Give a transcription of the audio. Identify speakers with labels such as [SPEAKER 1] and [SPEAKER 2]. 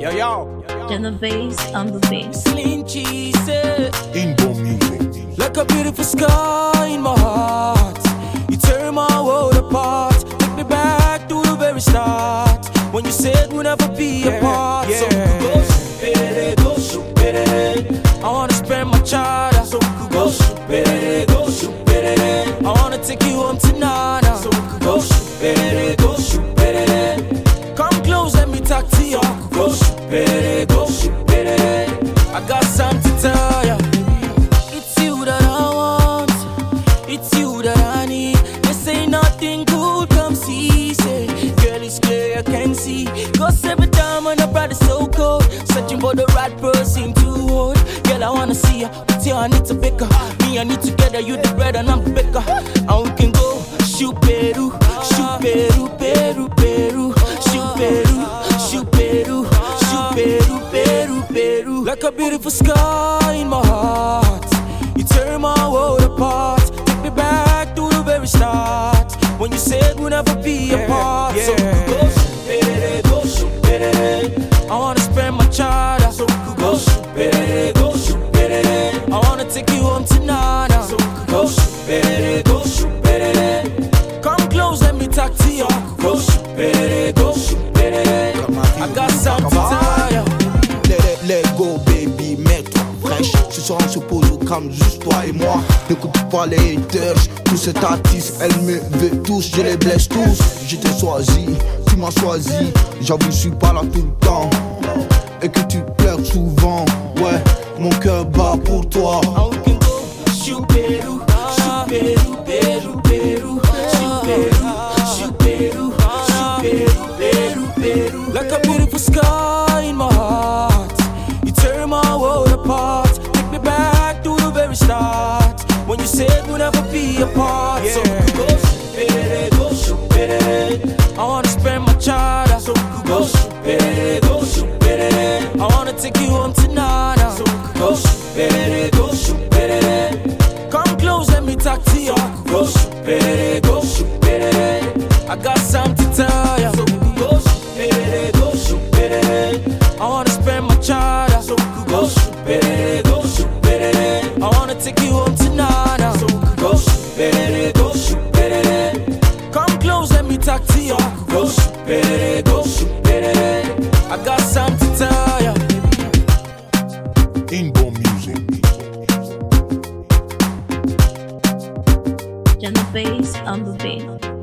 [SPEAKER 1] Yo, yo.
[SPEAKER 2] And the bass on the bass.
[SPEAKER 1] Slim cheese. eh.
[SPEAKER 3] Ingo
[SPEAKER 4] music.
[SPEAKER 1] Like a beautiful sky in my heart. You tear my world apart. Take me back to the very start. When you said we'll never be apart. So go shoot go shoot I wanna spend my child. So go shoot go shoot I wanna take you home tonight. So go shoot I got something to tell ya. It's you that I want. It's you that I need. They say nothing good comes easy. Girl, it's clear I can see. Cause every time when I brought it so cold, searching for the right person to hold. Girl, I wanna see ya. Yeah, I need to pick her. Me and you together, you the bread and I'm the baker. And we can go Like a beautiful sky in my heart. You tear my world apart. Take me back to the very start. When you said we'll never be apart. So go shoot, go shoot, I wanna spend my child. So go shoot, go shoot, I wanna take you home tonight. So go shoot, go shoot, Come close, let me talk to you. Go shoot, go shoot, I
[SPEAKER 4] got something to tell soir, pose au calme, juste toi et moi. N'écoute pas les haters, tous ces artistes, elles me veulent tous, je les blesse tous. Je t'ai choisi, tu m'as choisi. J'avoue, je suis pas là tout le temps. Et que tu pleures souvent, ouais. Mon cœur bat pour toi.
[SPEAKER 1] you'll never be apart. Yeah. So go shoot it, go shoot it. I wanna spend my charter. So go shoot it, go shoot it. I wanna take you home tonight. So go shoot it, go shoot it. Come close, let me talk to you. Go shoot it, go shoot it. I got something to tell ya. So go shoot it, go shoot it. I wanna spend my charter. So go shoot it, go shoot it. I wanna take you home tonight. Go super, go super. I got something to tell ya.
[SPEAKER 3] Inbo music.
[SPEAKER 2] Jenna Bass on the beat.